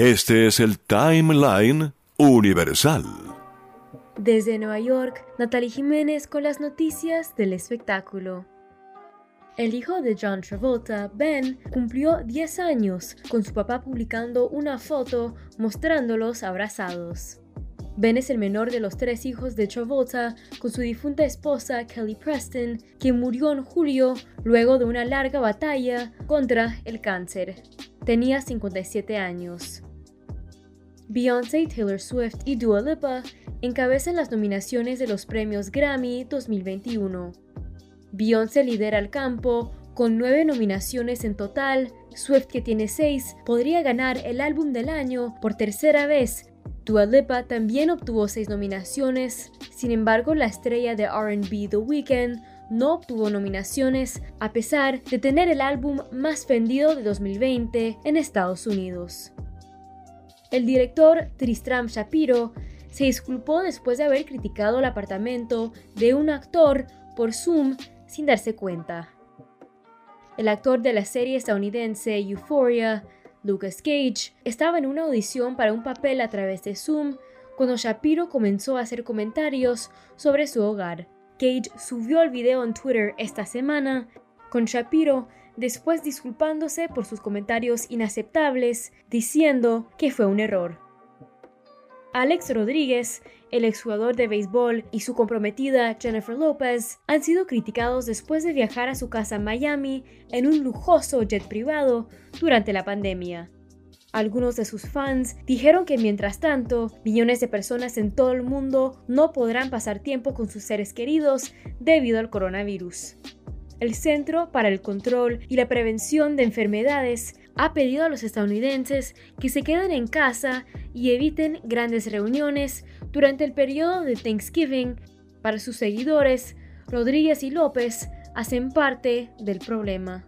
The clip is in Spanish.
Este es el Timeline Universal. Desde Nueva York, Natalie Jiménez con las noticias del espectáculo. El hijo de John Travolta, Ben, cumplió 10 años, con su papá publicando una foto mostrándolos abrazados. Ben es el menor de los tres hijos de Travolta, con su difunta esposa Kelly Preston, quien murió en julio luego de una larga batalla contra el cáncer. Tenía 57 años. Beyoncé, Taylor Swift y Dua Lipa encabezan las nominaciones de los premios Grammy 2021. Beyoncé lidera el campo con nueve nominaciones en total. Swift, que tiene seis, podría ganar el álbum del año por tercera vez. Dua Lipa también obtuvo seis nominaciones. Sin embargo, la estrella de RB The Weeknd no obtuvo nominaciones a pesar de tener el álbum más vendido de 2020 en Estados Unidos. El director Tristram Shapiro se disculpó después de haber criticado el apartamento de un actor por Zoom sin darse cuenta. El actor de la serie estadounidense Euphoria, Lucas Cage, estaba en una audición para un papel a través de Zoom cuando Shapiro comenzó a hacer comentarios sobre su hogar. Cage subió el video en Twitter esta semana, con Shapiro después disculpándose por sus comentarios inaceptables, diciendo que fue un error. Alex Rodríguez, el exjugador de béisbol, y su comprometida Jennifer Lopez han sido criticados después de viajar a su casa en Miami en un lujoso jet privado durante la pandemia. Algunos de sus fans dijeron que mientras tanto, millones de personas en todo el mundo no podrán pasar tiempo con sus seres queridos debido al coronavirus. El Centro para el Control y la Prevención de Enfermedades ha pedido a los estadounidenses que se queden en casa y eviten grandes reuniones durante el periodo de Thanksgiving. Para sus seguidores, Rodríguez y López hacen parte del problema.